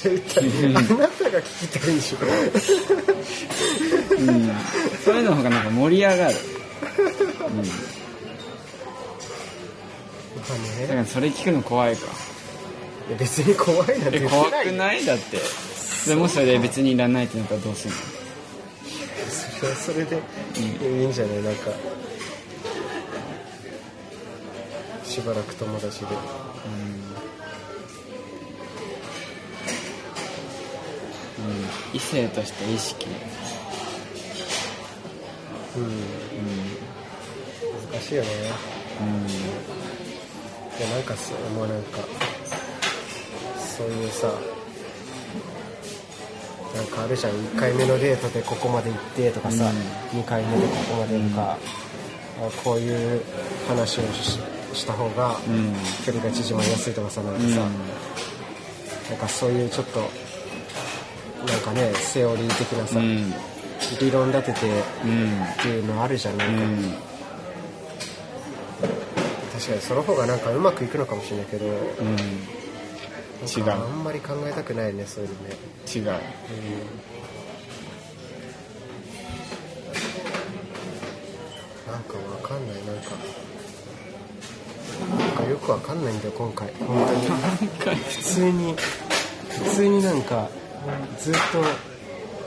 ちゃ言ったらあなたが聞きたいでしょ。うん。そういうの方がなんか盛り上がる。うん。まあねだからそれ聞くの怖いか。いや別に怖いなんて怖くない？だって。でもそれで別にいらないってなったらどうするの？それはそれでいいんじゃない？なんか。しばらく友達で。うん異性として意識。うん。難しいよね。うん。いやなんかそうもうなんかそういうさなんかあるじゃん1回目のデートでここまで行ってとかさ、2回目でここまでとか、あこういう話をしした方がうん。距離が縮まりやすいとかさなんかうん。さ、なんかそういうちょっとなんかねセオリー的なさ、うん。理論立ててうん。っていうのあるじゃんなんか、うん。確かにその方がなんかうまくいくのかもしれないけど、うん。違う。あんまり考えたくないねそういうのね、違う。なんかわかんないなんか。なんかよくわかんないんだよ今回。本当に。普通に。普通になんかずっと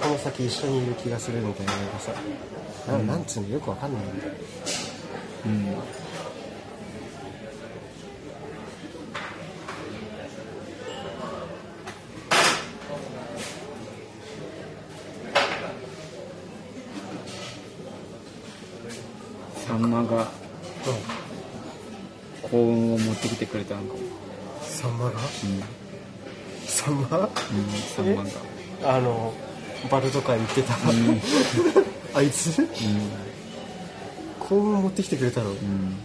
この先一緒にいる気がするみたいななんかさななんつうのよくわかんないんだよ。うんサンマが幸運を持ってきてくれたのかも。サンマが？うん、サンマうん、あのバルとか行ってた、あいつ？幸運持ってきてくれたの、うん。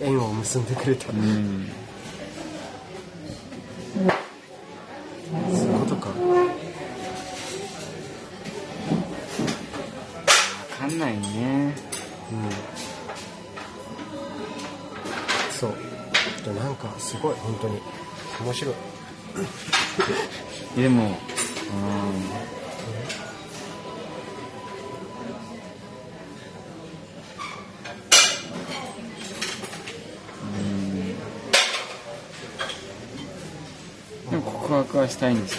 縁を結んでくれた、うん当に。面白い。でもうん。でも告白はしたいんですよ。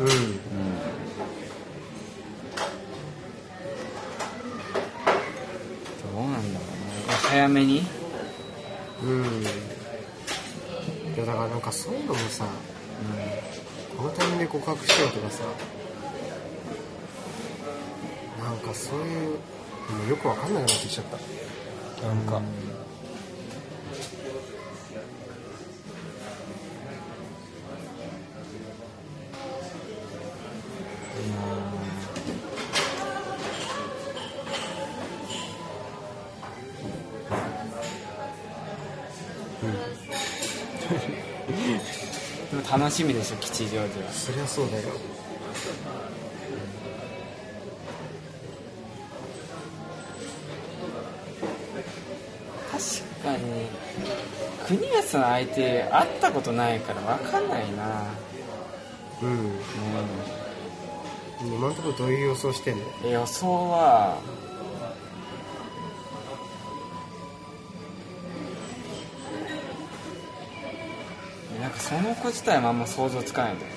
うん。どうなんだろうね。早めに？うんいやだからなんかそういうのもさ、うんこのタイミングで告白しようとかさなんかそういうもうよくわかんなくなってきちゃった。なんか、うん楽しみでしょ吉祥寺は。そりゃそうだよ。確かに国安の相手会ったことないから分かんないな。うん。今のところどういう予想してんの？うん予想はその子自体もあんま想像つかないんだよ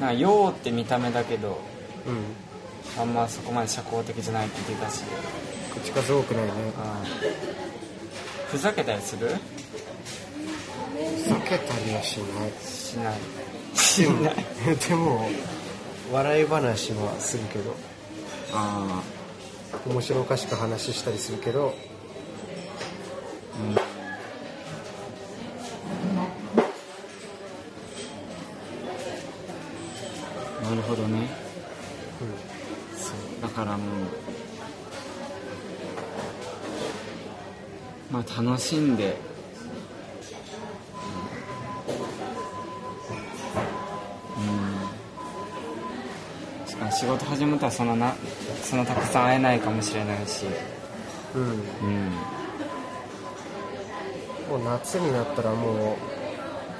なんか陽って見た目だけどうん。あんまそこまで社交的じゃないって言ってたし。口数多くないね。うん。ふざけたりする？ふざけたりはしない。しない。でもでも笑い話はするけど。あ面白おかしく話したりするけどまあ楽しんで。うん。しかも仕事始めたらそんななそんなたくさん会えないかもしれないし。うん、うん、うんもう夏になったらもう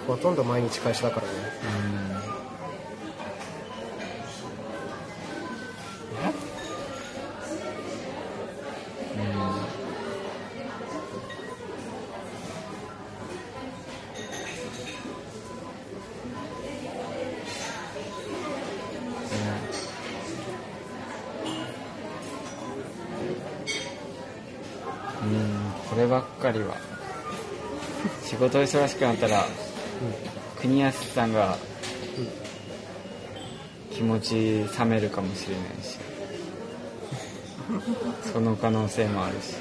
ほとんど毎日会社だから仕事忙しくなったら国安さんが気持ち冷めるかもしれないし。その可能性もあるし。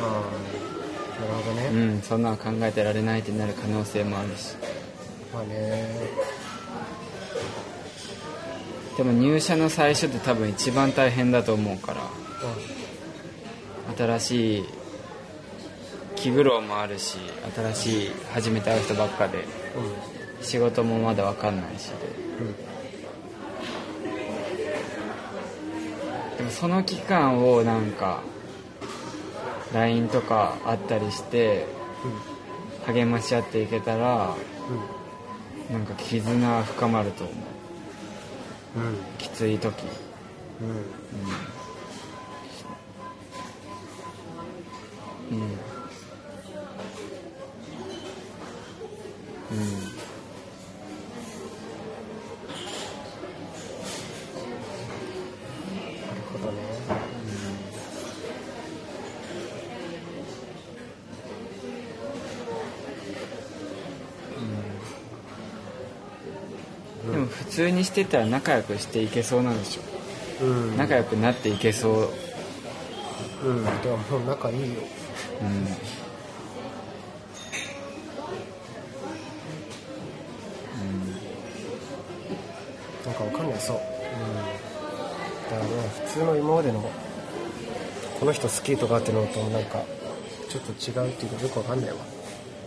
ああなるほどうね、んそんなの考えてられないってなる可能性もあるし。まあね。でも入社の最初って多分一番大変だと思うから。新しい気苦労もあるし新しい始めて会う人ばっかでうん。仕事もまだ分かんないしで。うん。でもその期間をなんか LINE とかあったりして励まし合っていけたらうん。なんか絆は深まると思う。うん。うんきつい時。うん。うんうんうんなるほどねでも普通にしてたら仲良くしていけそうなんでしょ。うん。仲良くなっていけそう。うん。でももう仲いいよ。うんまでのこの人好きとかってのとなんかちょっと違うっていうかよくわかんないわ。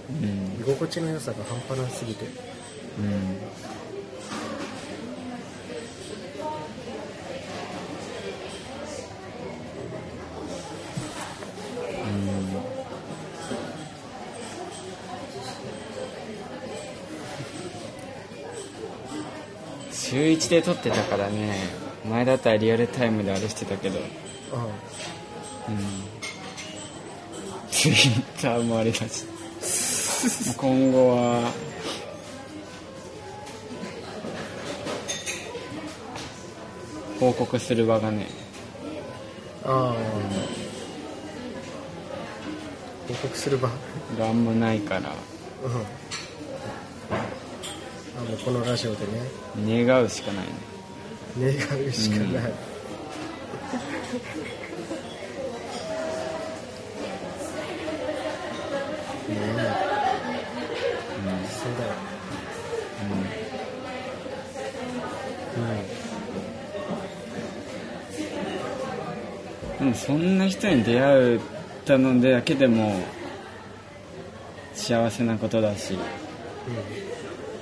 うん。居心地の良さが半端なすぎて。うん。週1で撮ってたからね前だったらリアルタイムであれしてたけど。うツイッターもあれだし。今後は報告する場がね。んああ報告する場。うんがあんまないから。あもうこのラジオでね。願うしかないね願うしかない、ねえ、そうだよでもそんな人に出会えたのだけでも幸せなことだし。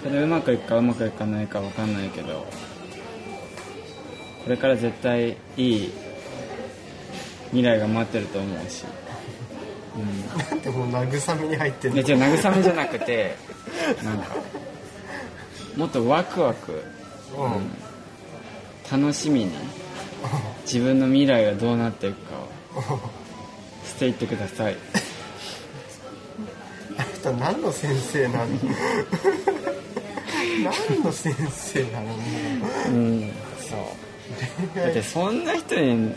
それうまくいくかうまくいかないか分かんないけどこれから絶対いい未来が待ってると思うし、うんなんでもう慰めに入ってんうん、の？でじゃあ慰めじゃなくてなんかもっとワクワクうん。楽しみに自分の未来がどうなっていくかをしていってください。あなた何の先生なの？何の先生なの？もううん。そうだってそんな人に、うん、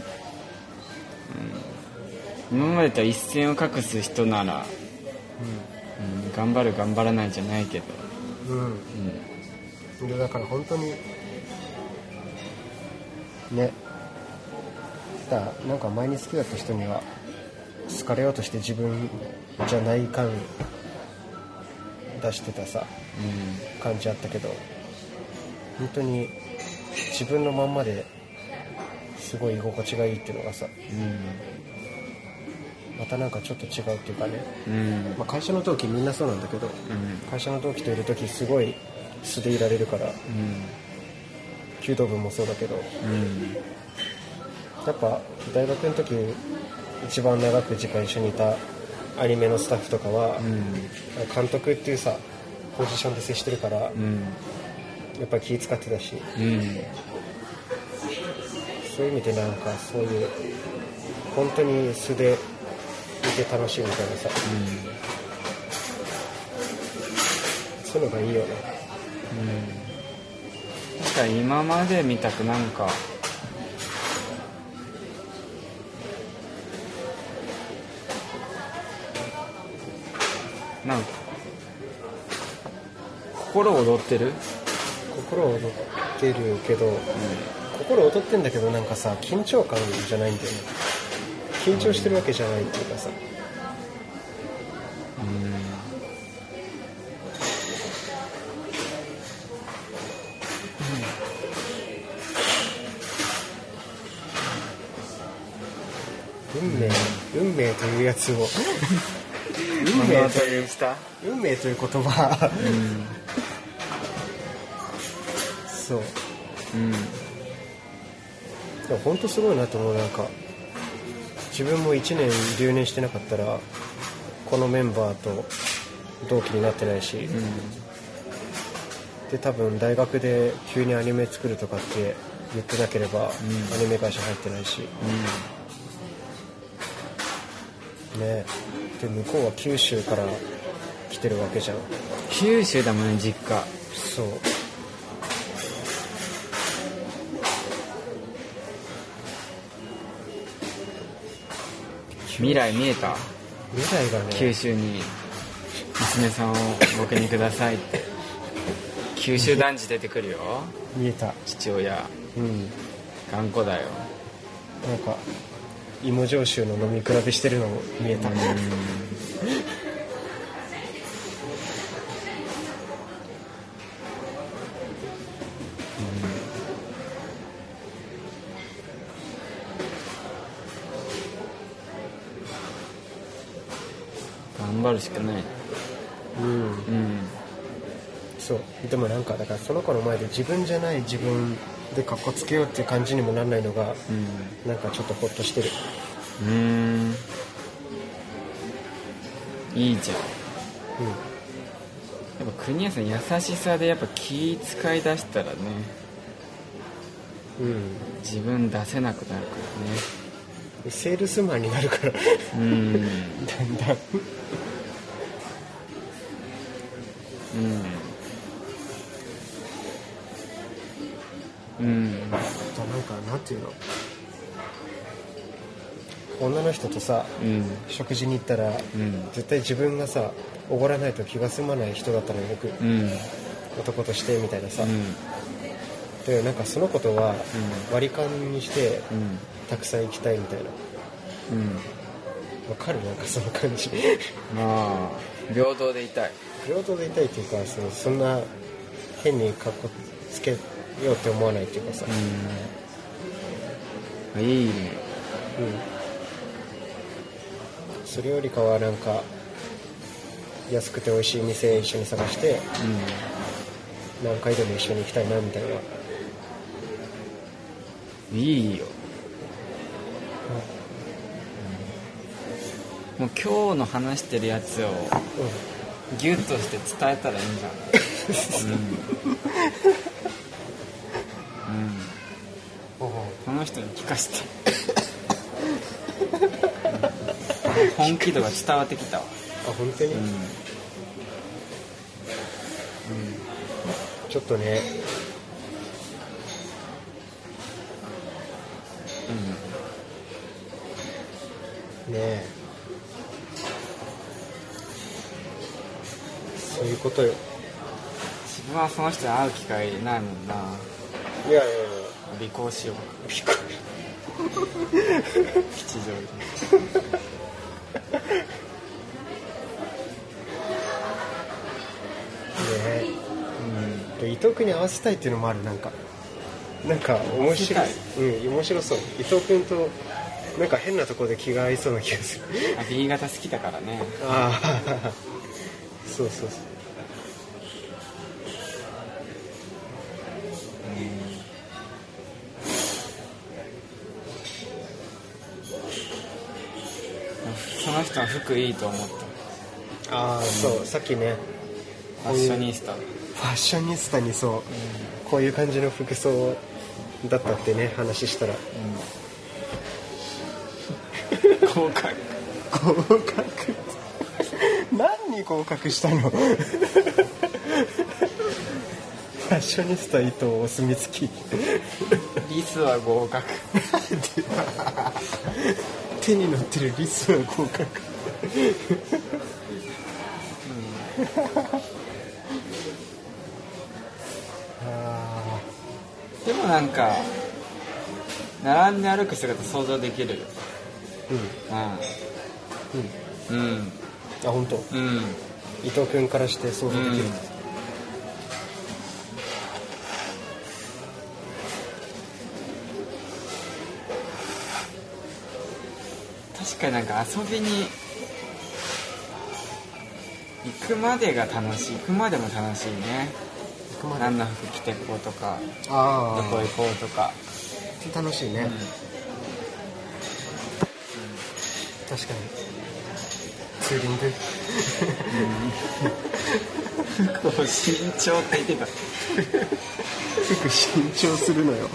今までと一線を画す人なら、うん、頑張る頑張らないじゃないけど、うん、うん。だから本当にね。だなんか前に好きだった人には好かれようとして自分じゃない感出してたさ感じあったけど本当に自分のまんまですごい居心地がいいっていうのがさまたなんかちょっと違うっていうかね、うん。うんまあ、会社の同期みんなそうなんだけどうん。会社の同期といる時すごい素でいられるから弓道部もそうだけどうん。やっぱ大学の時一番長く時間一緒にいたアニメのスタッフとかは、うん。監督っていうさポジションで接してるから、うんやっぱり気使ってたし。うん。そういう意味でなんかそういう本当に素で見て楽しいみたいなさ。そういうのがいいよね。なん。か今まで見たくなんかなんか心躍ってる？心躍ってるけど、心躍ってんだけどなんかさ緊張感じゃないんだよね。緊張してるわけじゃないっていうかさ。運命運命というやつを。運命という 運命という言葉、そう。うん。でも本当すごいなと思うなんか。自分も1年留年してなかったらこのメンバーと同期になってないし、で多分大学で急にアニメ作るとかって言ってなければ、アニメ会社入ってないし、ね。で向こうは九州から来てるわけじゃん。九州だもんね実家。そう未来見えた？未来がね。九州に娘さんを僕にください。っ て九州男児出てくるよ。見えた。父親。うん。頑固だよ。なんか芋焼酎の飲み比べしてるのも見えた頑張るしかない。うん。うん。そう。でもなんかだからその子の前で自分じゃない自分でかっこつけようっていう感じにもなんないのがうん。なんかちょっとホッとしてる。うーん。いいじゃん。うん。やっぱ国安さん優しさでやっぱ気使い出したらねうん。自分出せなくなるかセールスマンになるから。らねうん。だんだん人とさうん。食事に行ったら、うん。絶対自分がさおごらないと気が済まない人だったのよ僕。うん。男としてみたいなさ、うん。でなんかそのことはう割り勘にしてうん。たくさん行きたいみたいな。うん。わかる？なんかその感じ。まあ平等でいたい。平等でいたいっていうかそのそんな変にかっこつけようって思わないっていうかさ、うん。いいね。うんそれよりかはなんか安くて美味しい店一緒に探して何回でも一緒に行きたいなみたいな、うんいいよ。もう今日の話してるやつをギュッとして伝えたらいいんじゃん。うん、うん、この人に聞かせて本気度が伝わってきたわ。あ本当に、うん。ちょっとね。ねえ。そういうことよ。自分はその人に会う機会ないもんな。いやいやいや。尾行しよう。びっく吉祥り藤君に合わせたいっていうのもあるなんか。なんか面白い。うん面白そう。伊藤君となんか変なところで気が合いそうな気がする。B 型好きだからね。ああそうそうそう。その人の服いいと思っああそう。さっきねたファッショニスタファッショニスタにそう、こういう感じの服装だったってね話したら。合格合格何に合格したの？ファッショニスタ伊藤お墨付き。リスは合格。手に乗ってるリスは合格もなんか並んで歩く姿想像できる。ーうん。うん。うん。うん。あ本当。うん。伊藤君からして想像できる、確かになんか遊びに行くまでが楽しい。行くまでも楽しいね。行くまで。何の服着てこうとかあどこ行こうとか、あ楽しいね、うん。確かに。ツーリング。こう身長って言ってた服新調するのよ。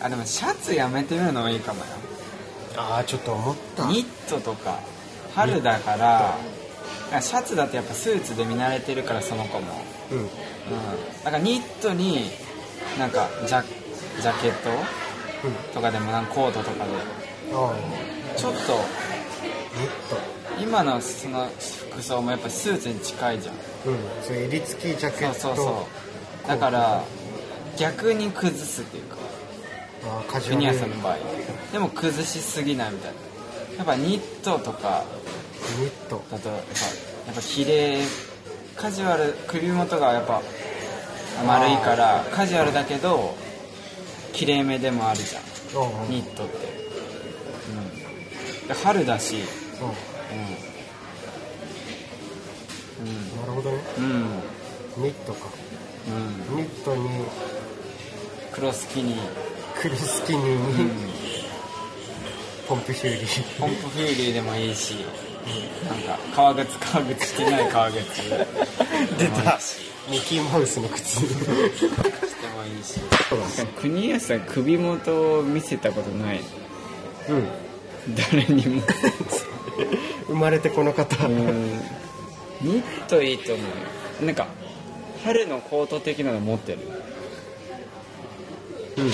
あでもシャツやめてみるのもいいかもよ。ああちょっと思った。ニットとか春だからシャツだとやっぱスーツで見慣れてるからその子も。うん。うん。だからニットになんかジャジャケットうんとかでもなんかコートとかで。ちょっとニッ今のその服装もやっぱスーツに近いじゃん。トうん。そういう襟付きジャケット。そうそうそう。だから逆に崩すっていうか。ああカジュフィニアルアさんの場合。でも崩しすぎないみたいなやっぱニットとかニット。だとやっぱやっぱ綺麗カジュアル首元がやっぱ丸いからカジュアルだけど綺麗めでもあるじゃん。ニットって。うん。で春だし。ああうん。なるほどね。うん。うんニットか。うん。ニットに。黒スキニー。黒スキニーにポンプフューリーポンプフューリーでもいいしなんか革靴革靴してない革靴。出た。しミッキーマウスの靴。してもいいし。国安さん首元を見せたことない。うん。誰にも。生まれてこの方。うん。ニットいいと思うよ。なんか春のコート的なの持ってる。うん。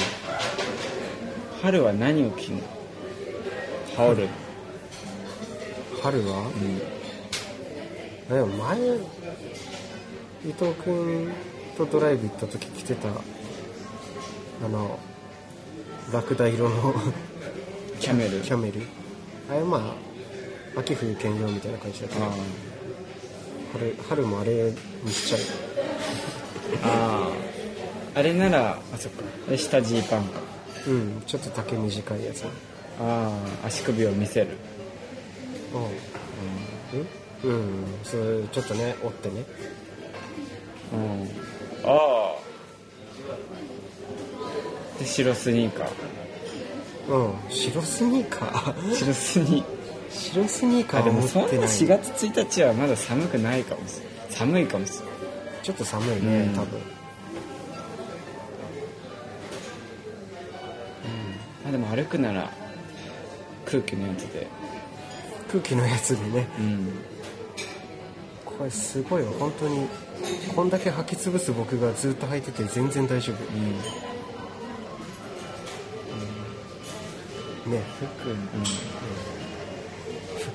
春は何を着るの？羽織る。春は？うん。でも前伊藤君とドライブ行った時着てたあのラクダ色のキャメル。キャメル。あれまあ秋冬兼用みたいな感じだけど。あ春春もあれにしちゃう。ああ。あれならあそっか。下ジーパンか。うんちょっと丈短いやつああ足首を見せる。うん。うん。それちょっとね折ってね。うん。ああで白スニーカー。うん。白スニーカー？白スニー白スニーカーあでもそんなは持ってない。4月1日はまだ寒くないかもしれない。寒いかもしれない。ちょっと寒いね、うん。多分。あでも歩くなら空気のやつで。空気のやつでね。うん。これすごいよ本当にこんだけ履き潰す僕がずっと履いてて全然大丈夫。うん。ね。服。うん。服。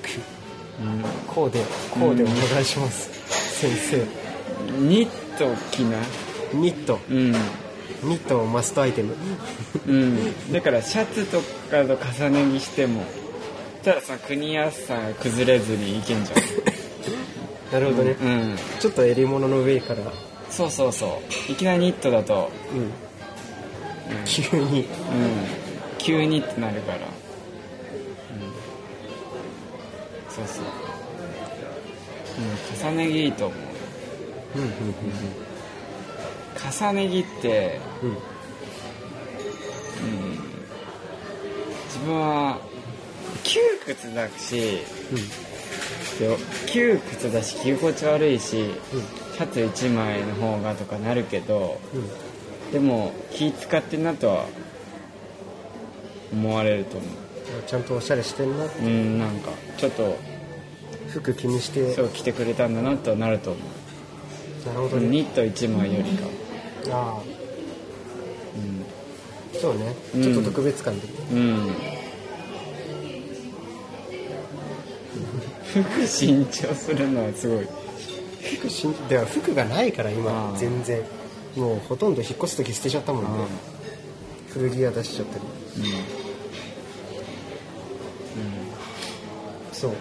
うん。こうでこうでお願いします、先生。ニット着な。ニット。うん。ニットマストアイテム。うん。だからシャツとかと重ね着しても。ただその国安さんが崩れずにいけんじ なるほどね、ゃんうん。ちょっと襟物の上から、そうそうそう。いきなりニットだと。うん、急に。うん。急にってなるから、うん、そうそう、うん、重ね着いいと思う。うんうん重ね着って、うんうんうん、分は窮屈だし、で窮屈だし着心地悪いし、シャツ1枚の方がとかなるけどうん。うんでも気使ってんなとは思われると思ちゃんとおしゃれしてんなううんなんかちょっと服気にして。そう着てくれたんだなとはなると思なるほどね。うニット1枚よりかああ。うん。そうね。うん。ちょっと特別感で、うん服新調するのはすごい。服しんでは服がないから今全然。もうほとんど引っ越す時捨てちゃったもんね。古着屋出しちゃったり。そう。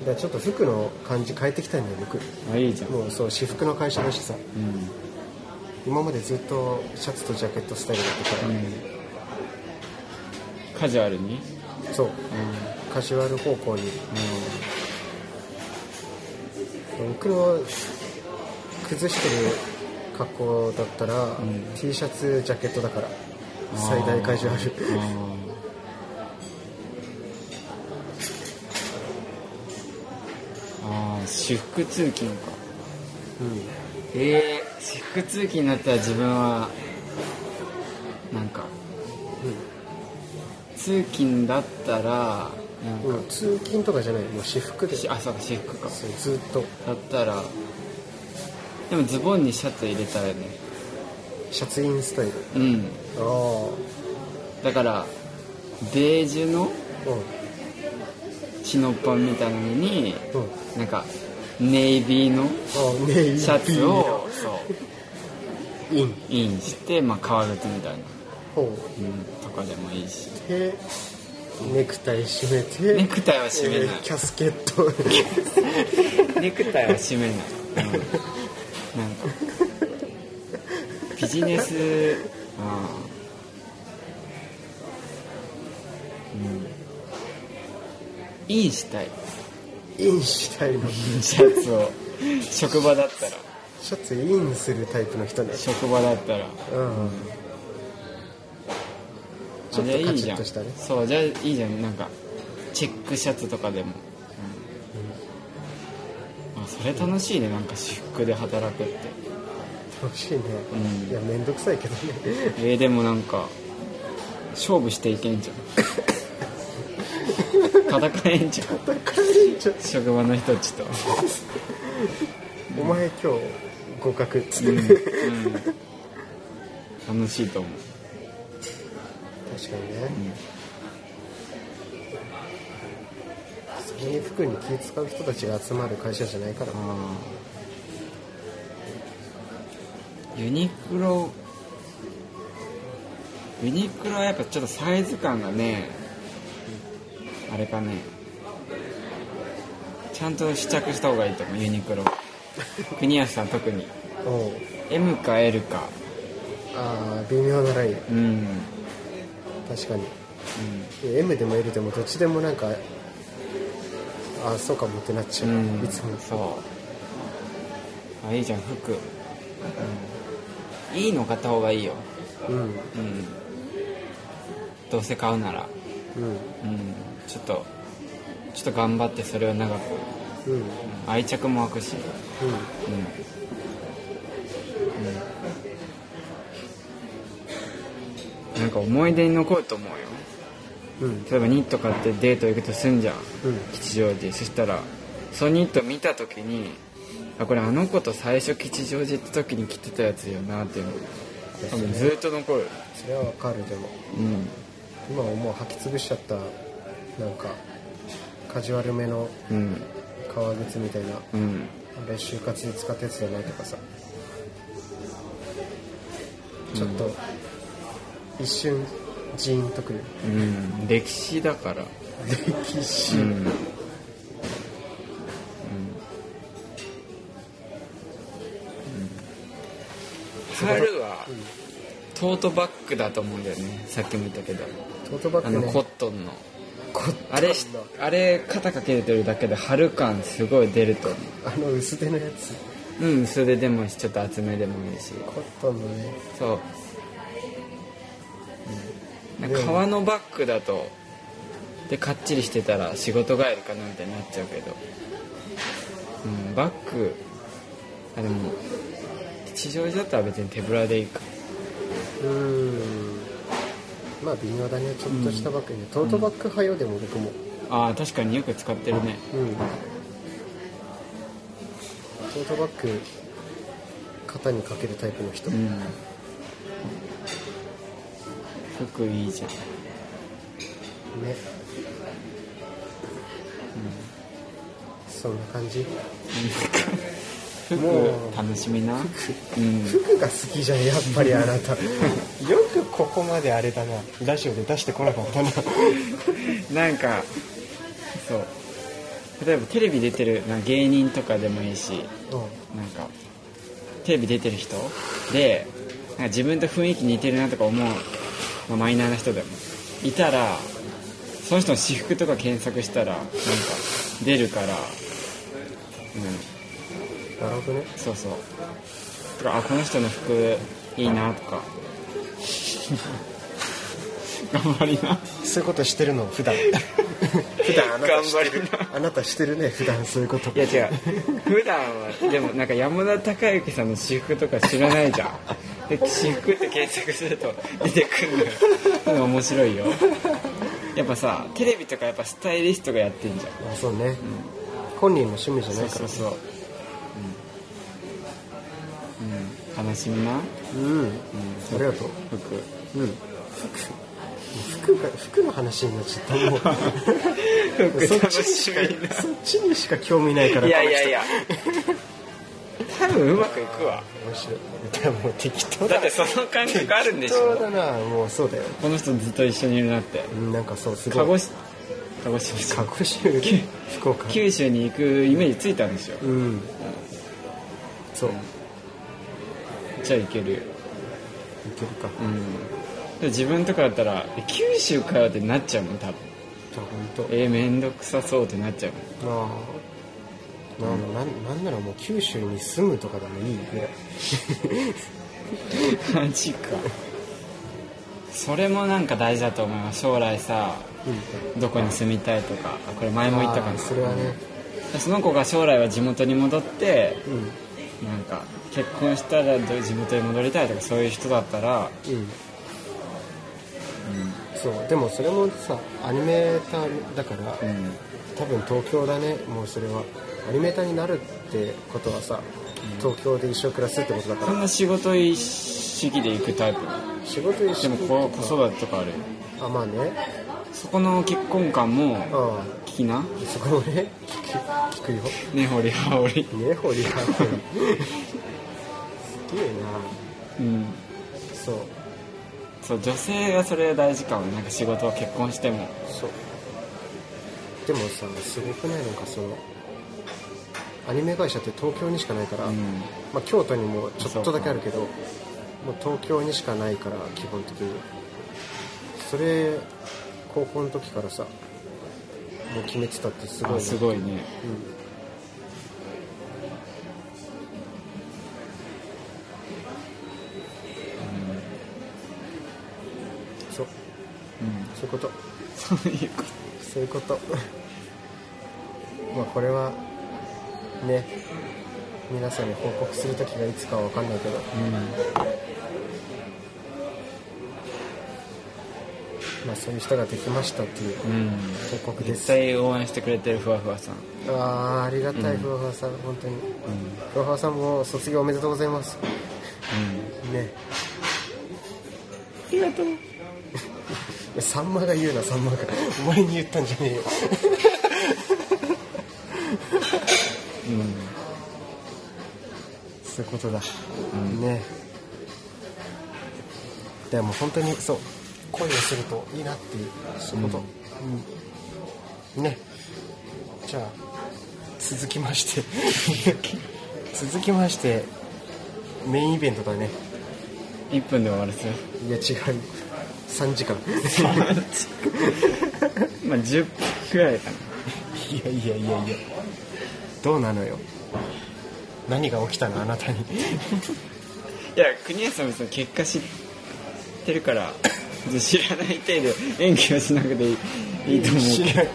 だからちょっと服の感じ変えていきたいんだよ僕。うんあいいじゃん。もうそう私服の会社だしさ。うん。今までずっとシャツとジャケットスタイルだったから、カジュアルに？そう。うカジュアル方向に僕の崩してる格好だったら、ん。T シャツジャケットだからん最大カジュアルあー。あー私服通勤か。うん。ええ私服通勤だったら自分はなんか通勤だったらうん、通勤とかじゃない。もう私服で。しあそうか私服か。ずっと。だったらでもズボンにシャツ入れたらね。シャツインスタイル。うん。あだからベージュのあチノパンみたいなのにうん。うんなんかネイビーのシャツをそう。イン。インして、まあ、革靴みたいな、ほう。うん、とかでもいいし。でネクタイ締めて。ネクタイは締めない。えーキャスケット。ネクタイは締めない、うん、なんか。ビジネス。あーうん。インしたい。インしたいの。シャツを。職場だったらシャツ。インするタイプの人ね職場だったらうんちょっとカあじゃあいいじゃん。チッとしたね。そうじゃあいいじゃん。なんかチェックシャツとかでも、うん。あそれ楽しいねなんか私服で働くって。楽しいね、うん。いやめんどくさいけどね。えー、でもなんか勝負していけんじゃん。戦えんじゃん。戦えんじゃん。職場の人たちと。お前今日合格っつって、うん、うん、楽しいと思う確かにね、それに服に気使う人たちが集まる会社じゃないから。ユニクロ。ユニクロはやっぱちょっとサイズ感がねあれかね。ちゃんと試着した方がいいと思うユニクロ。国安さん特に。M か L か。ああ微妙なライン。うん、うん、確かに。M でも L でもどっちでもなんかああそうかもってなっちゃう、うん。いつも。そう。あいいじゃん服、うん、いいの買った方がいいよ。うん。うん。どうせ買うなら。うん。うん。ちょっとちょっと頑張ってそれを長く。うん。うん。愛着も湧くし。うん、なんか思い出に残ると思うよ。うん。例えばニット買ってデート行くとすんじゃん。うん。吉祥寺。そしたらそのニット見た時にあこれあの子と最初吉祥寺行った時に着てたやつよなっていうの。が多分ずっと残る。それはわかるでも。うん。今はもう履き潰しちゃったなんかカジュアルめのうん。革靴みたいなうん。あれ就活で使ったやつじゃないとかさ。ちょっと一瞬ジーンとくるうん歴史だから。歴史、うん、うん。春はトートバッグだと思うん。だよねさっきも言ったけどトートバッグねあのコットンのあれあれ肩かけてるだけで春感すごい出ると思あの薄手のやつううん。薄手でもいいしちょっと厚めでもいいしコットンのねそう、革のバッグだとでかっちりしてたら仕事帰りかなみたいになっちゃうけど。うんバッグ。あでも吉祥寺だったら別に手ぶらでいいか。うーん。まあ微妙だね。ちょっとしたバッグね、トートバッグ派よでも僕も。ああ確かによく使ってるね。うん。トートバッグ肩にかけるタイプの人、うん服いいじゃん。ね。そんな感じ？服 もう。楽しみな。うん。服が好きじゃんやっぱりあなた。よくここまであれだな。ラジオで出してこなかったな。なんかそう。例えばテレビ出てるな芸人とかでもいいしなんかテレビ出てる人でなんか自分と雰囲気似てるなとか思う、まあ、マイナーな人でもいたらその人の私服とか検索したらなんか出るからうん。なるほどね。そうそう。とかあこの人の服いいなとか。頑張りな。そういうことしてるの普段。普段。あなたしてる頑張り あなたしてるね普段そういうこと。いや違う。普段はでもなんか山田孝之さんの私服とか知らないじゃんで私服って検索すると出てくるのよ。面白いよ。やっぱさテレビとかやっぱスタイリストがやってんじゃん。あそうね、本人の趣味じゃないから。そうそうそう。うん、うん、楽しみな。うん、うん。ありがとう。服。うん。服服が服の話になっちゃった。もう。そっちにしか興味ないから。いやいやいや多分うまくいくわ。面白い。でも適当だ。だってその感覚あるんでし適当ょだなもうそうだよ。この人ずっと一緒にいるなって。うんなんかそうすごい。鹿児島鹿児島。鹿児島福岡。九州に行くイメージついたんですよ。うん。そう。いじゃあ行ける。よけるか。うん。で自分とかだったらえ九州かよってなっちゃうもん多分。本当。えー、めんどくさそうってなっちゃうもん。なあなあなんなんならもう九州に住むとかでもいいぐらいマジか。それもなんか大事だと思います。将来さどこに住みたいとか。あこれ前も言ったかあーなそれはね。その子が将来は地元に戻ってうん。なんか結婚したらど地元に戻りたいとかそういう人だったら、うん。そう。でもそれもさアニメーターだから、うん。多分東京だねもうそれはアニメーターになるってことはさ東京で一生暮らすってことだから。そんな仕事意識で行くタイプ？仕事一緒でもこ子育てとかあるあまあね。そこの結婚観もあ聞きな？あそこもね聞くよ。根掘り葉掘り。ねほりはほり。すげえうん。なそう。そう女性がそれ大事かもなんか仕事は結婚しても。そう。でもさすごくない？なんかそのアニメ会社って東京にしかないから、うん。まあ、京都にもちょっとだけあるけどもう東京にしかないから基本的に。それ高校の時からさもう決めてたってすごいあなすごいね。うん。そう。うん。そういうこと。そういうこそういうこと。まあこれはね皆さんに報告する時がいつかは分かんないけど。とうん。まあそういう人ができましたっていううん。報告です。絶対応援してくれてるふわふわさん。ああありがたい、ふわふわさん本当に。ふわふわさんも卒業おめでとうございます。ね。ありがとう。さんまが言うなさんまが。お前に言ったんじゃねえようんそういうことだ、ね。でも本当にそう。恋をするといいなっていうそういうこと、うん。ね。じゃあ続きまして。続きましてメインイベントだね。1分で終わるいや違う。3時間。まあ10分くらいかな。いやいやいやいや。どうなのよ何が起きたの？あなたに。いや国安さん別に結果知ってるから知らない程度演技をしなくていいと思うしない